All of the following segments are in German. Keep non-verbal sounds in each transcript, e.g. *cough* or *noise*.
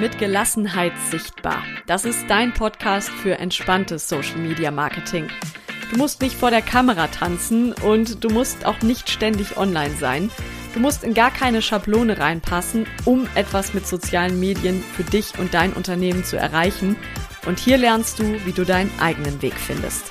Mit Gelassenheit sichtbar. Das ist dein Podcast für entspanntes Social Media Marketing. Du musst nicht vor der Kamera tanzen und du musst auch nicht ständig online sein. Du musst in gar keine Schablone reinpassen, um etwas mit sozialen Medien für dich und dein Unternehmen zu erreichen. Und hier lernst du, wie du deinen eigenen Weg findest.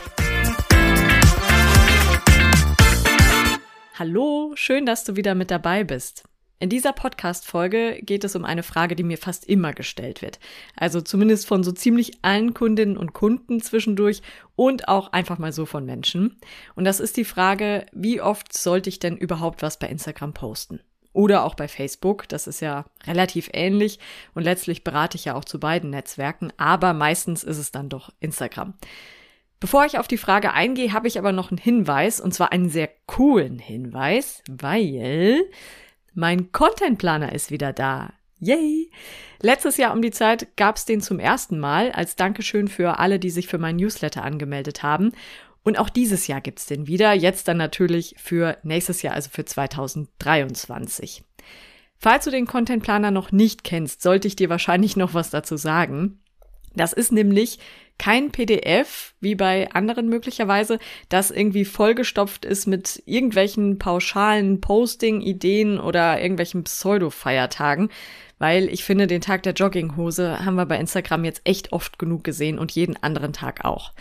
Hallo, schön, dass du wieder mit dabei bist. In dieser Podcast-Folge geht es um eine Frage, die mir fast immer gestellt wird. Also zumindest von so ziemlich allen Kundinnen und Kunden zwischendurch und auch einfach mal so von Menschen. Und das ist die Frage, wie oft sollte ich denn überhaupt was bei Instagram posten? Oder auch bei Facebook. Das ist ja relativ ähnlich und letztlich berate ich ja auch zu beiden Netzwerken, aber meistens ist es dann doch Instagram. Bevor ich auf die Frage eingehe, habe ich aber noch einen Hinweis, und zwar einen sehr coolen Hinweis, weil mein Contentplaner ist wieder da. Yay! Letztes Jahr um die Zeit gab es den zum ersten Mal als Dankeschön für alle, die sich für mein Newsletter angemeldet haben. Und auch dieses Jahr gibt's den wieder, jetzt dann natürlich für nächstes Jahr, also für 2023. Falls du den Contentplaner noch nicht kennst, sollte ich dir wahrscheinlich noch was dazu sagen. Das ist nämlich kein PDF, wie bei anderen möglicherweise, das irgendwie vollgestopft ist mit irgendwelchen pauschalen Posting-Ideen oder irgendwelchen Pseudo-Feiertagen, weil ich finde, den Tag der Jogginghose haben wir bei Instagram jetzt echt oft genug gesehen und jeden anderen Tag auch.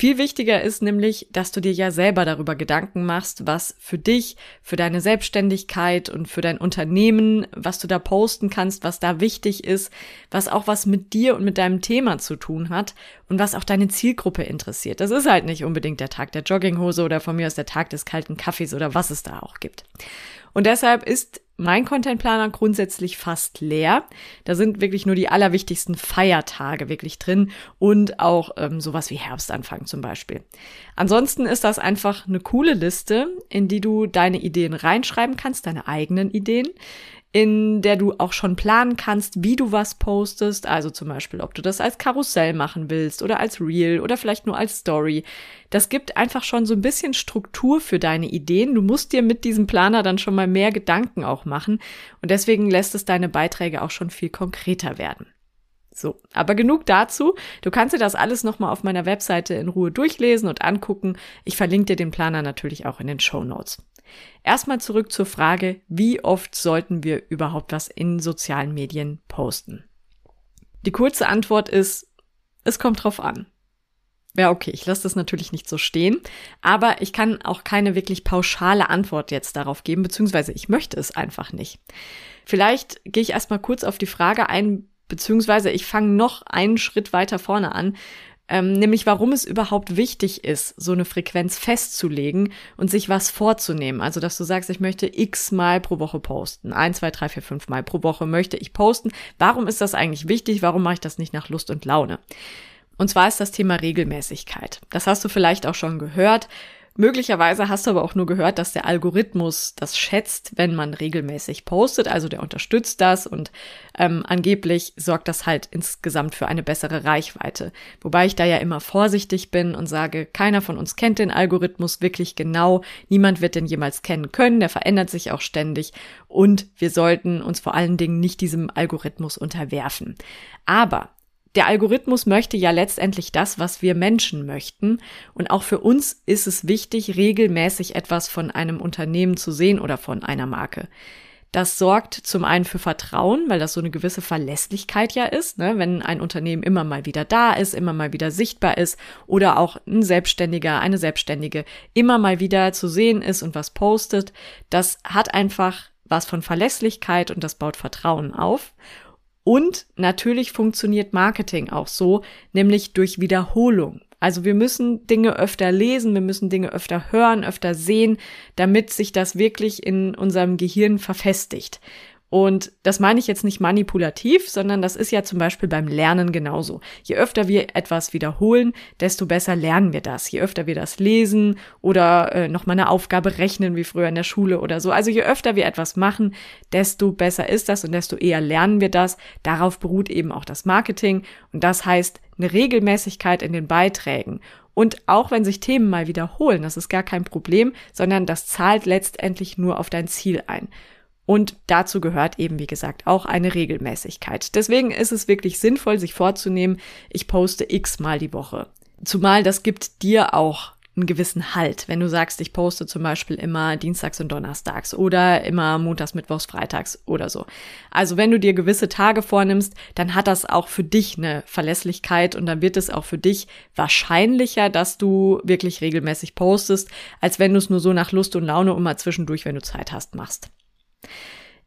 Viel wichtiger ist nämlich, dass du dir ja selber darüber Gedanken machst, was für dich, für deine Selbstständigkeit und für dein Unternehmen, was du da posten kannst, was da wichtig ist, was auch was mit dir und mit deinem Thema zu tun hat und was auch deine Zielgruppe interessiert. Das ist halt nicht unbedingt der Tag der Jogginghose oder von mir aus der Tag des kalten Kaffees oder was es da auch gibt. Und deshalb ist mein Contentplaner grundsätzlich fast leer. Da sind wirklich nur die allerwichtigsten Feiertage wirklich drin und auch ähm, sowas wie Herbstanfang zum Beispiel. Ansonsten ist das einfach eine coole Liste, in die du deine Ideen reinschreiben kannst, deine eigenen Ideen in der du auch schon planen kannst, wie du was postest. Also zum Beispiel, ob du das als Karussell machen willst oder als Reel oder vielleicht nur als Story. Das gibt einfach schon so ein bisschen Struktur für deine Ideen. Du musst dir mit diesem Planer dann schon mal mehr Gedanken auch machen. Und deswegen lässt es deine Beiträge auch schon viel konkreter werden. So, aber genug dazu. Du kannst dir das alles nochmal auf meiner Webseite in Ruhe durchlesen und angucken. Ich verlinke dir den Planer natürlich auch in den Show Notes. Erstmal zurück zur Frage, wie oft sollten wir überhaupt was in sozialen Medien posten? Die kurze Antwort ist, es kommt drauf an. Ja, okay, ich lasse das natürlich nicht so stehen, aber ich kann auch keine wirklich pauschale Antwort jetzt darauf geben, beziehungsweise ich möchte es einfach nicht. Vielleicht gehe ich erstmal kurz auf die Frage ein, beziehungsweise ich fange noch einen Schritt weiter vorne an ähm, nämlich warum es überhaupt wichtig ist, so eine Frequenz festzulegen und sich was vorzunehmen. Also, dass du sagst, ich möchte x Mal pro Woche posten. Ein, zwei, drei, vier, fünf Mal pro Woche möchte ich posten. Warum ist das eigentlich wichtig? Warum mache ich das nicht nach Lust und Laune? Und zwar ist das Thema Regelmäßigkeit. Das hast du vielleicht auch schon gehört. Möglicherweise hast du aber auch nur gehört, dass der Algorithmus das schätzt, wenn man regelmäßig postet. Also der unterstützt das und ähm, angeblich sorgt das halt insgesamt für eine bessere Reichweite. Wobei ich da ja immer vorsichtig bin und sage, keiner von uns kennt den Algorithmus wirklich genau. Niemand wird den jemals kennen können. Der verändert sich auch ständig. Und wir sollten uns vor allen Dingen nicht diesem Algorithmus unterwerfen. Aber der Algorithmus möchte ja letztendlich das, was wir Menschen möchten. Und auch für uns ist es wichtig, regelmäßig etwas von einem Unternehmen zu sehen oder von einer Marke. Das sorgt zum einen für Vertrauen, weil das so eine gewisse Verlässlichkeit ja ist, ne? wenn ein Unternehmen immer mal wieder da ist, immer mal wieder sichtbar ist oder auch ein Selbstständiger, eine Selbstständige immer mal wieder zu sehen ist und was postet. Das hat einfach was von Verlässlichkeit und das baut Vertrauen auf. Und natürlich funktioniert Marketing auch so, nämlich durch Wiederholung. Also wir müssen Dinge öfter lesen, wir müssen Dinge öfter hören, öfter sehen, damit sich das wirklich in unserem Gehirn verfestigt. Und das meine ich jetzt nicht manipulativ, sondern das ist ja zum Beispiel beim Lernen genauso. Je öfter wir etwas wiederholen, desto besser lernen wir das. Je öfter wir das lesen oder äh, nochmal eine Aufgabe rechnen, wie früher in der Schule oder so. Also je öfter wir etwas machen, desto besser ist das und desto eher lernen wir das. Darauf beruht eben auch das Marketing. Und das heißt eine Regelmäßigkeit in den Beiträgen. Und auch wenn sich Themen mal wiederholen, das ist gar kein Problem, sondern das zahlt letztendlich nur auf dein Ziel ein. Und dazu gehört eben, wie gesagt, auch eine Regelmäßigkeit. Deswegen ist es wirklich sinnvoll, sich vorzunehmen, ich poste x mal die Woche. Zumal das gibt dir auch einen gewissen Halt. Wenn du sagst, ich poste zum Beispiel immer Dienstags und Donnerstags oder immer Montags, Mittwochs, Freitags oder so. Also wenn du dir gewisse Tage vornimmst, dann hat das auch für dich eine Verlässlichkeit und dann wird es auch für dich wahrscheinlicher, dass du wirklich regelmäßig postest, als wenn du es nur so nach Lust und Laune und mal zwischendurch, wenn du Zeit hast, machst.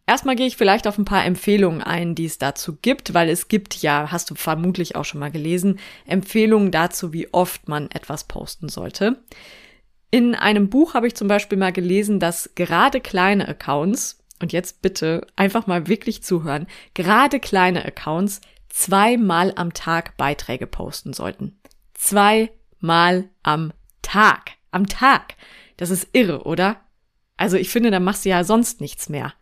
Erstmal gehe ich vielleicht auf ein paar Empfehlungen ein, die es dazu gibt, weil es gibt ja, hast du vermutlich auch schon mal gelesen, Empfehlungen dazu, wie oft man etwas posten sollte. In einem Buch habe ich zum Beispiel mal gelesen, dass gerade kleine Accounts, und jetzt bitte einfach mal wirklich zuhören, gerade kleine Accounts zweimal am Tag Beiträge posten sollten. Zweimal am Tag. Am Tag. Das ist irre, oder? Also ich finde, da machst du ja sonst nichts mehr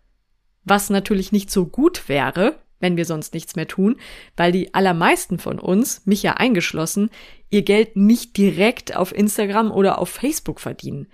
was natürlich nicht so gut wäre, wenn wir sonst nichts mehr tun, weil die allermeisten von uns, mich ja eingeschlossen, ihr Geld nicht direkt auf Instagram oder auf Facebook verdienen.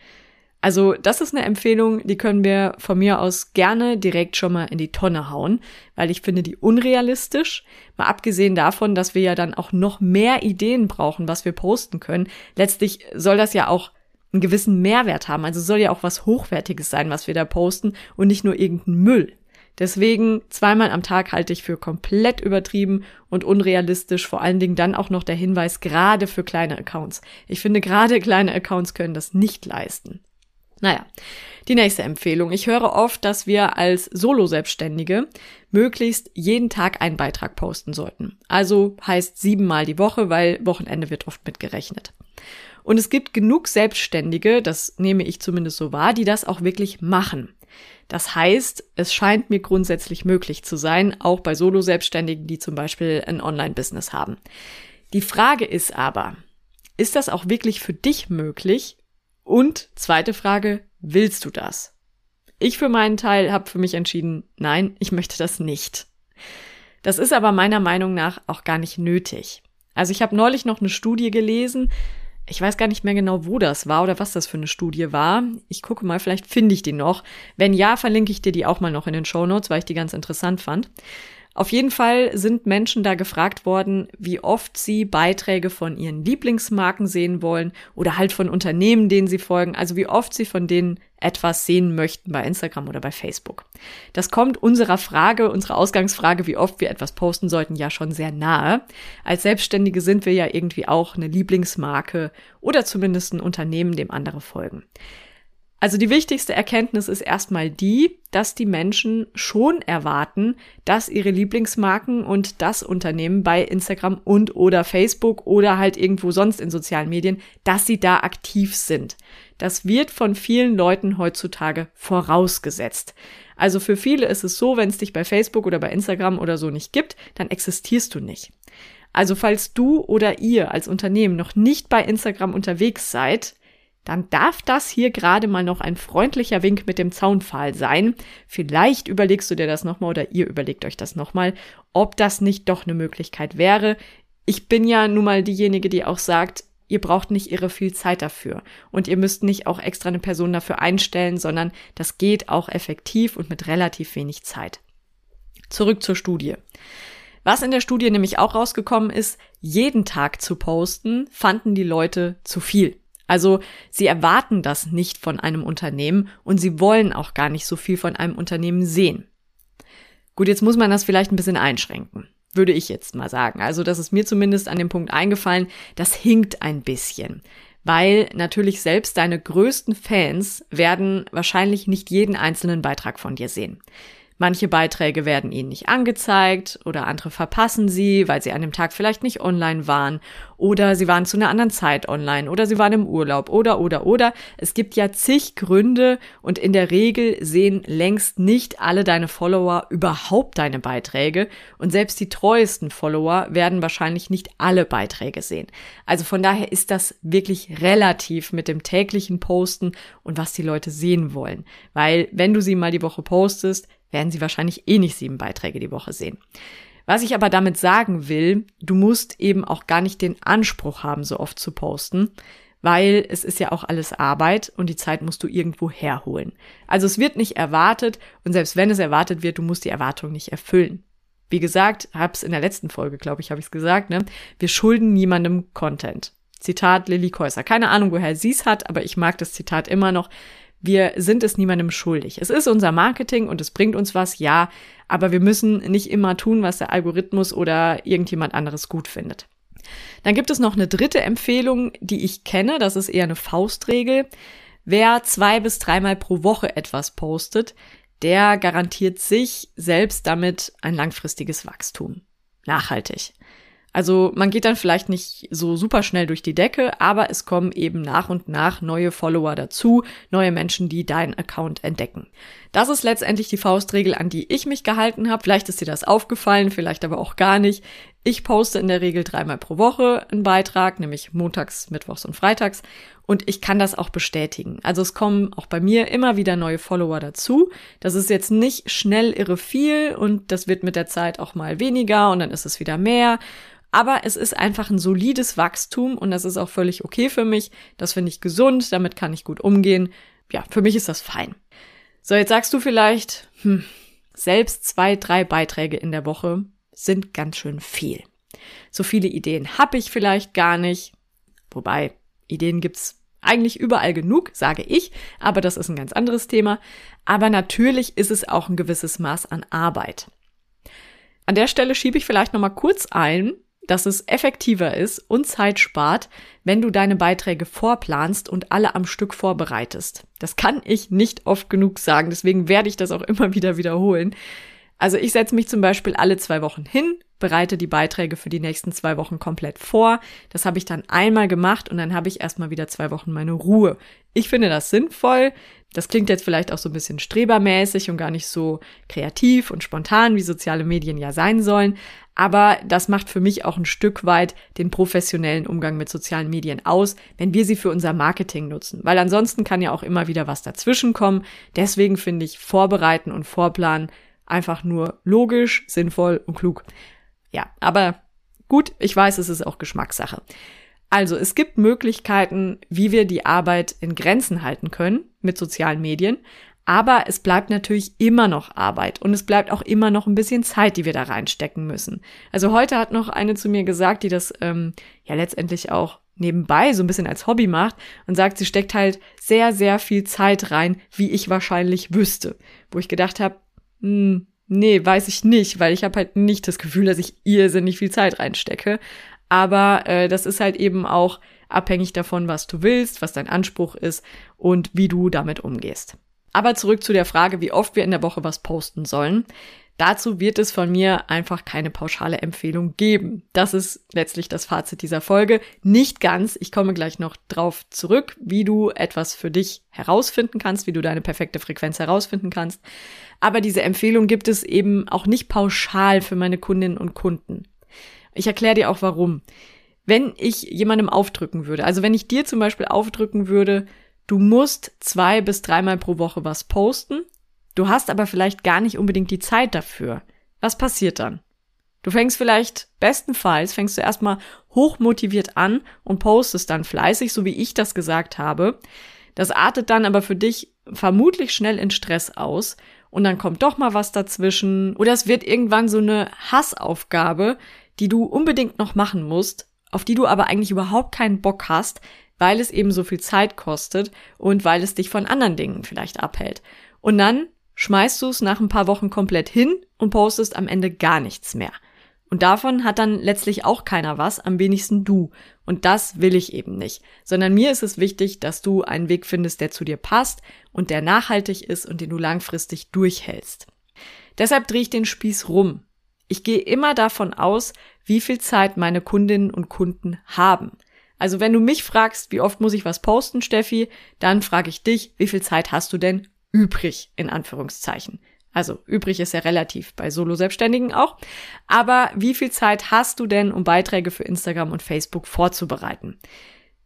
Also das ist eine Empfehlung, die können wir von mir aus gerne direkt schon mal in die Tonne hauen, weil ich finde die unrealistisch. Mal abgesehen davon, dass wir ja dann auch noch mehr Ideen brauchen, was wir posten können. Letztlich soll das ja auch einen gewissen Mehrwert haben. Also soll ja auch was Hochwertiges sein, was wir da posten und nicht nur irgendein Müll. Deswegen zweimal am Tag halte ich für komplett übertrieben und unrealistisch, vor allen Dingen dann auch noch der Hinweis gerade für kleine Accounts. Ich finde, gerade kleine Accounts können das nicht leisten. Naja, die nächste Empfehlung. Ich höre oft, dass wir als Solo-Selbstständige möglichst jeden Tag einen Beitrag posten sollten. Also heißt siebenmal die Woche, weil Wochenende wird oft mitgerechnet. Und es gibt genug Selbstständige, das nehme ich zumindest so wahr, die das auch wirklich machen. Das heißt, es scheint mir grundsätzlich möglich zu sein, auch bei Solo-Selbstständigen, die zum Beispiel ein Online-Business haben. Die Frage ist aber, ist das auch wirklich für dich möglich? Und zweite Frage, willst du das? Ich für meinen Teil habe für mich entschieden, nein, ich möchte das nicht. Das ist aber meiner Meinung nach auch gar nicht nötig. Also ich habe neulich noch eine Studie gelesen, ich weiß gar nicht mehr genau, wo das war oder was das für eine Studie war. Ich gucke mal, vielleicht finde ich die noch. Wenn ja, verlinke ich dir die auch mal noch in den Show Notes, weil ich die ganz interessant fand. Auf jeden Fall sind Menschen da gefragt worden, wie oft sie Beiträge von ihren Lieblingsmarken sehen wollen oder halt von Unternehmen, denen sie folgen, also wie oft sie von denen etwas sehen möchten bei Instagram oder bei Facebook. Das kommt unserer Frage, unserer Ausgangsfrage, wie oft wir etwas posten sollten, ja schon sehr nahe. Als Selbstständige sind wir ja irgendwie auch eine Lieblingsmarke oder zumindest ein Unternehmen, dem andere folgen. Also die wichtigste Erkenntnis ist erstmal die, dass die Menschen schon erwarten, dass ihre Lieblingsmarken und das Unternehmen bei Instagram und oder Facebook oder halt irgendwo sonst in sozialen Medien, dass sie da aktiv sind. Das wird von vielen Leuten heutzutage vorausgesetzt. Also für viele ist es so, wenn es dich bei Facebook oder bei Instagram oder so nicht gibt, dann existierst du nicht. Also falls du oder ihr als Unternehmen noch nicht bei Instagram unterwegs seid, dann darf das hier gerade mal noch ein freundlicher Wink mit dem Zaunpfahl sein. Vielleicht überlegst du dir das nochmal oder ihr überlegt euch das nochmal, ob das nicht doch eine Möglichkeit wäre. Ich bin ja nun mal diejenige, die auch sagt, ihr braucht nicht irre viel Zeit dafür und ihr müsst nicht auch extra eine Person dafür einstellen, sondern das geht auch effektiv und mit relativ wenig Zeit. Zurück zur Studie. Was in der Studie nämlich auch rausgekommen ist, jeden Tag zu posten, fanden die Leute zu viel. Also sie erwarten das nicht von einem Unternehmen und sie wollen auch gar nicht so viel von einem Unternehmen sehen. Gut, jetzt muss man das vielleicht ein bisschen einschränken, würde ich jetzt mal sagen. Also das ist mir zumindest an dem Punkt eingefallen, das hinkt ein bisschen. Weil natürlich selbst deine größten Fans werden wahrscheinlich nicht jeden einzelnen Beitrag von dir sehen. Manche Beiträge werden ihnen nicht angezeigt oder andere verpassen sie, weil sie an dem Tag vielleicht nicht online waren oder sie waren zu einer anderen Zeit online oder sie waren im Urlaub oder oder oder. Es gibt ja zig Gründe und in der Regel sehen längst nicht alle deine Follower überhaupt deine Beiträge und selbst die treuesten Follower werden wahrscheinlich nicht alle Beiträge sehen. Also von daher ist das wirklich relativ mit dem täglichen Posten und was die Leute sehen wollen. Weil wenn du sie mal die Woche postest, werden sie wahrscheinlich eh nicht sieben Beiträge die Woche sehen. Was ich aber damit sagen will, du musst eben auch gar nicht den Anspruch haben, so oft zu posten, weil es ist ja auch alles Arbeit und die Zeit musst du irgendwo herholen. Also es wird nicht erwartet und selbst wenn es erwartet wird, du musst die Erwartung nicht erfüllen. Wie gesagt, hab's in der letzten Folge, glaube ich, habe ich es gesagt, ne? Wir schulden niemandem Content. Zitat Lilly Käuser. Keine Ahnung, woher sie es hat, aber ich mag das Zitat immer noch. Wir sind es niemandem schuldig. Es ist unser Marketing und es bringt uns was, ja, aber wir müssen nicht immer tun, was der Algorithmus oder irgendjemand anderes gut findet. Dann gibt es noch eine dritte Empfehlung, die ich kenne. Das ist eher eine Faustregel. Wer zwei bis dreimal pro Woche etwas postet, der garantiert sich selbst damit ein langfristiges Wachstum. Nachhaltig. Also man geht dann vielleicht nicht so super schnell durch die Decke, aber es kommen eben nach und nach neue Follower dazu, neue Menschen, die deinen Account entdecken. Das ist letztendlich die Faustregel, an die ich mich gehalten habe. Vielleicht ist dir das aufgefallen, vielleicht aber auch gar nicht. Ich poste in der Regel dreimal pro Woche einen Beitrag, nämlich montags, mittwochs und freitags. Und ich kann das auch bestätigen. Also es kommen auch bei mir immer wieder neue Follower dazu. Das ist jetzt nicht schnell irre viel und das wird mit der Zeit auch mal weniger und dann ist es wieder mehr. Aber es ist einfach ein solides Wachstum und das ist auch völlig okay für mich. Das finde ich gesund, damit kann ich gut umgehen. Ja, für mich ist das fein. So, jetzt sagst du vielleicht, hm, selbst zwei, drei Beiträge in der Woche sind ganz schön viel. So viele Ideen habe ich vielleicht gar nicht. Wobei, Ideen gibt's eigentlich überall genug, sage ich, aber das ist ein ganz anderes Thema. Aber natürlich ist es auch ein gewisses Maß an Arbeit. An der Stelle schiebe ich vielleicht nochmal kurz ein, dass es effektiver ist und Zeit spart, wenn du deine Beiträge vorplanst und alle am Stück vorbereitest. Das kann ich nicht oft genug sagen, deswegen werde ich das auch immer *laughs* wieder wiederholen. Also ich setze mich zum Beispiel alle zwei Wochen hin, bereite die Beiträge für die nächsten zwei Wochen komplett vor. Das habe ich dann einmal gemacht und dann habe ich erstmal wieder zwei Wochen meine Ruhe. Ich finde das sinnvoll. Das klingt jetzt vielleicht auch so ein bisschen strebermäßig und gar nicht so kreativ und spontan, wie soziale Medien ja sein sollen. Aber das macht für mich auch ein Stück weit den professionellen Umgang mit sozialen Medien aus, wenn wir sie für unser Marketing nutzen. Weil ansonsten kann ja auch immer wieder was dazwischen kommen. Deswegen finde ich Vorbereiten und Vorplanen einfach nur logisch, sinnvoll und klug. Ja, aber gut, ich weiß, es ist auch Geschmackssache. Also, es gibt Möglichkeiten, wie wir die Arbeit in Grenzen halten können mit sozialen Medien, aber es bleibt natürlich immer noch Arbeit und es bleibt auch immer noch ein bisschen Zeit, die wir da reinstecken müssen. Also heute hat noch eine zu mir gesagt, die das ähm, ja letztendlich auch nebenbei so ein bisschen als Hobby macht und sagt, sie steckt halt sehr, sehr viel Zeit rein, wie ich wahrscheinlich wüsste. Wo ich gedacht habe, hm, nee, weiß ich nicht, weil ich habe halt nicht das Gefühl, dass ich irrsinnig viel Zeit reinstecke. Aber äh, das ist halt eben auch abhängig davon, was du willst, was dein Anspruch ist und wie du damit umgehst. Aber zurück zu der Frage, wie oft wir in der Woche was posten sollen. Dazu wird es von mir einfach keine pauschale Empfehlung geben. Das ist letztlich das Fazit dieser Folge. Nicht ganz. Ich komme gleich noch drauf zurück, wie du etwas für dich herausfinden kannst, wie du deine perfekte Frequenz herausfinden kannst. Aber diese Empfehlung gibt es eben auch nicht pauschal für meine Kundinnen und Kunden. Ich erkläre dir auch warum. Wenn ich jemandem aufdrücken würde, also wenn ich dir zum Beispiel aufdrücken würde, Du musst zwei bis dreimal pro Woche was posten. Du hast aber vielleicht gar nicht unbedingt die Zeit dafür. Was passiert dann? Du fängst vielleicht, bestenfalls, fängst du erstmal hochmotiviert an und postest dann fleißig, so wie ich das gesagt habe. Das artet dann aber für dich vermutlich schnell in Stress aus und dann kommt doch mal was dazwischen oder es wird irgendwann so eine Hassaufgabe, die du unbedingt noch machen musst, auf die du aber eigentlich überhaupt keinen Bock hast, weil es eben so viel Zeit kostet und weil es dich von anderen Dingen vielleicht abhält. Und dann schmeißt du es nach ein paar Wochen komplett hin und postest am Ende gar nichts mehr. Und davon hat dann letztlich auch keiner was, am wenigsten du. Und das will ich eben nicht. Sondern mir ist es wichtig, dass du einen Weg findest, der zu dir passt und der nachhaltig ist und den du langfristig durchhältst. Deshalb drehe ich den Spieß rum. Ich gehe immer davon aus, wie viel Zeit meine Kundinnen und Kunden haben. Also wenn du mich fragst, wie oft muss ich was posten, Steffi, dann frage ich dich, wie viel Zeit hast du denn übrig, in Anführungszeichen. Also übrig ist ja relativ bei Solo-Selbstständigen auch. Aber wie viel Zeit hast du denn, um Beiträge für Instagram und Facebook vorzubereiten?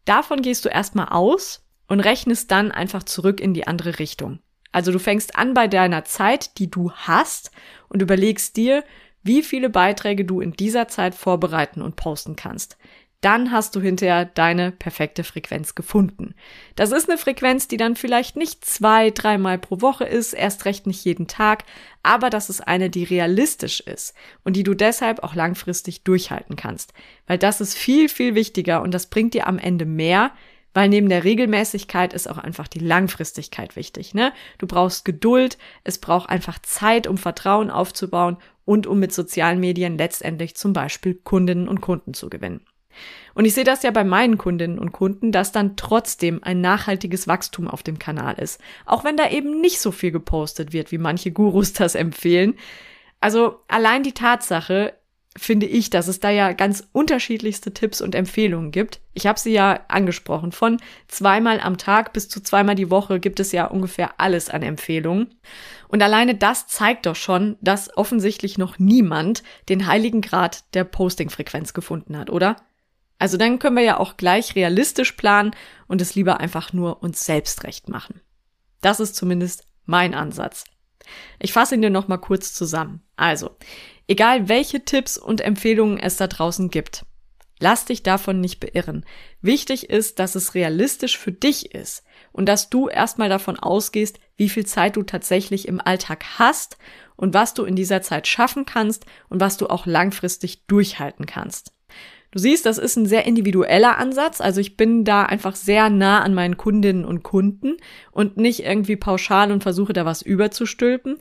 Davon gehst du erstmal aus und rechnest dann einfach zurück in die andere Richtung. Also du fängst an bei deiner Zeit, die du hast und überlegst dir, wie viele Beiträge du in dieser Zeit vorbereiten und posten kannst. Dann hast du hinterher deine perfekte Frequenz gefunden. Das ist eine Frequenz, die dann vielleicht nicht zwei, dreimal pro Woche ist, erst recht nicht jeden Tag, aber das ist eine, die realistisch ist und die du deshalb auch langfristig durchhalten kannst. Weil das ist viel, viel wichtiger und das bringt dir am Ende mehr, weil neben der Regelmäßigkeit ist auch einfach die Langfristigkeit wichtig. Ne? Du brauchst Geduld, es braucht einfach Zeit, um Vertrauen aufzubauen und um mit sozialen Medien letztendlich zum Beispiel Kundinnen und Kunden zu gewinnen. Und ich sehe das ja bei meinen Kundinnen und Kunden, dass dann trotzdem ein nachhaltiges Wachstum auf dem Kanal ist. Auch wenn da eben nicht so viel gepostet wird, wie manche Gurus *laughs* das empfehlen. Also allein die Tatsache, finde ich, dass es da ja ganz unterschiedlichste Tipps und Empfehlungen gibt. Ich habe sie ja angesprochen. Von zweimal am Tag bis zu zweimal die Woche gibt es ja ungefähr alles an Empfehlungen. Und alleine das zeigt doch schon, dass offensichtlich noch niemand den heiligen Grad der Postingfrequenz gefunden hat, oder? Also dann können wir ja auch gleich realistisch planen und es lieber einfach nur uns selbst recht machen. Das ist zumindest mein Ansatz. Ich fasse ihn dir noch mal kurz zusammen. Also, egal welche Tipps und Empfehlungen es da draußen gibt, lass dich davon nicht beirren. Wichtig ist, dass es realistisch für dich ist und dass du erstmal davon ausgehst, wie viel Zeit du tatsächlich im Alltag hast und was du in dieser Zeit schaffen kannst und was du auch langfristig durchhalten kannst. Du siehst, das ist ein sehr individueller Ansatz. Also ich bin da einfach sehr nah an meinen Kundinnen und Kunden und nicht irgendwie pauschal und versuche da was überzustülpen.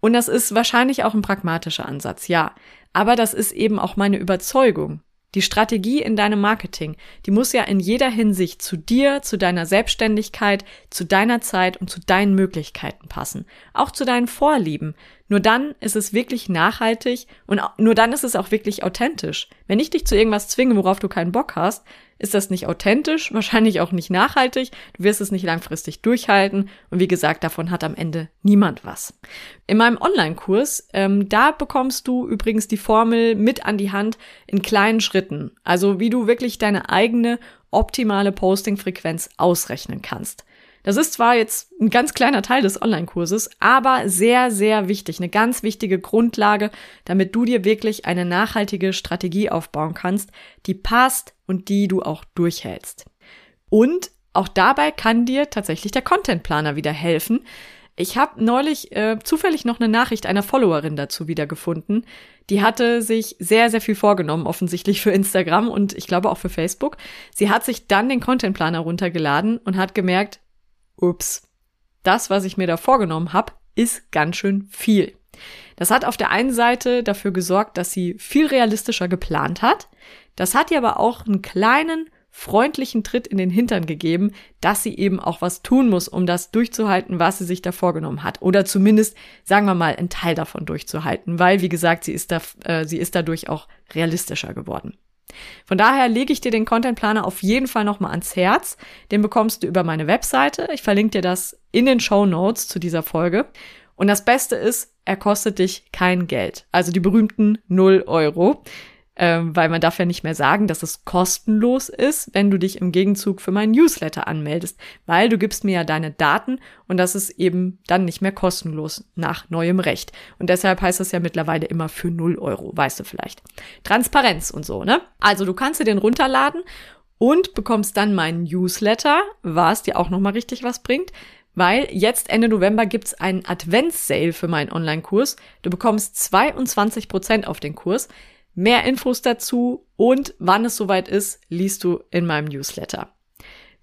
Und das ist wahrscheinlich auch ein pragmatischer Ansatz, ja. Aber das ist eben auch meine Überzeugung. Die Strategie in deinem Marketing, die muss ja in jeder Hinsicht zu dir, zu deiner Selbstständigkeit, zu deiner Zeit und zu deinen Möglichkeiten passen. Auch zu deinen Vorlieben. Nur dann ist es wirklich nachhaltig und nur dann ist es auch wirklich authentisch. Wenn ich dich zu irgendwas zwinge, worauf du keinen Bock hast, ist das nicht authentisch, *laughs* wahrscheinlich auch nicht nachhaltig, du wirst es nicht langfristig durchhalten und wie gesagt, davon hat am Ende niemand was. In meinem Online-Kurs, ähm, da bekommst du übrigens die Formel mit an die Hand in kleinen Schritten, also wie du wirklich deine eigene optimale Posting-Frequenz ausrechnen kannst. Das ist zwar jetzt ein ganz kleiner Teil des Online-Kurses, aber sehr, sehr wichtig, eine ganz wichtige Grundlage, damit du dir wirklich eine nachhaltige Strategie aufbauen kannst, die passt und die du auch durchhältst. Und auch dabei kann dir tatsächlich der Content-Planer wieder helfen. Ich habe neulich äh, zufällig noch eine Nachricht einer Followerin dazu wiedergefunden. Die hatte sich sehr, sehr viel vorgenommen, offensichtlich für Instagram und ich glaube auch für Facebook. Sie hat sich dann den Content-Planer runtergeladen und hat gemerkt, ups, das, was ich mir da vorgenommen habe, ist ganz schön viel. Das hat auf der einen Seite dafür gesorgt, dass sie viel realistischer geplant hat. Das hat ihr aber auch einen kleinen, freundlichen Tritt in den Hintern gegeben, dass sie eben auch was tun muss, um das durchzuhalten, was sie sich da vorgenommen hat. Oder zumindest, sagen wir mal, einen Teil davon durchzuhalten, weil, wie gesagt, sie ist, da, äh, sie ist dadurch auch realistischer geworden. Von daher lege ich dir den Content Planer auf jeden Fall nochmal ans Herz. Den bekommst du über meine Webseite. Ich verlinke dir das in den Show Notes zu dieser Folge. Und das Beste ist, er kostet dich kein Geld. Also die berühmten 0 Euro ähm, weil man darf ja nicht mehr sagen, dass es kostenlos ist, wenn du dich im Gegenzug für meinen Newsletter anmeldest, weil du gibst mir ja deine Daten und das ist eben dann nicht mehr kostenlos nach neuem Recht. Und deshalb heißt das ja mittlerweile immer für 0 Euro, weißt du vielleicht. Transparenz und so, ne? Also du kannst dir den runterladen und bekommst dann meinen Newsletter, was dir auch nochmal richtig was bringt weil jetzt Ende November gibt's einen Advents-Sale für meinen Online-Kurs. Du bekommst 22 Prozent auf den Kurs. Mehr Infos dazu und wann es soweit ist, liest du in meinem Newsletter.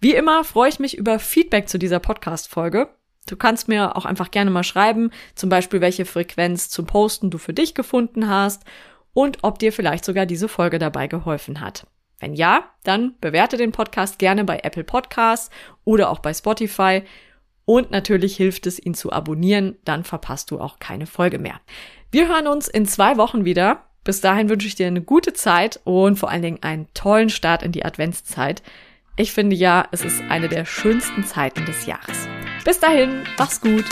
Wie immer freue ich mich über Feedback zu dieser Podcast-Folge. Du kannst mir auch einfach gerne mal schreiben, zum Beispiel welche Frequenz zum Posten du für dich gefunden hast und ob dir vielleicht sogar diese Folge dabei geholfen hat. Wenn ja, dann bewerte den Podcast gerne bei Apple Podcasts oder auch bei Spotify. Und natürlich hilft es, ihn zu abonnieren, dann verpasst du auch keine Folge mehr. Wir hören uns in zwei Wochen wieder. Bis dahin wünsche ich dir eine gute Zeit und vor allen Dingen einen tollen Start in die Adventszeit. Ich finde ja, es ist eine der schönsten Zeiten des Jahres. Bis dahin, mach's gut.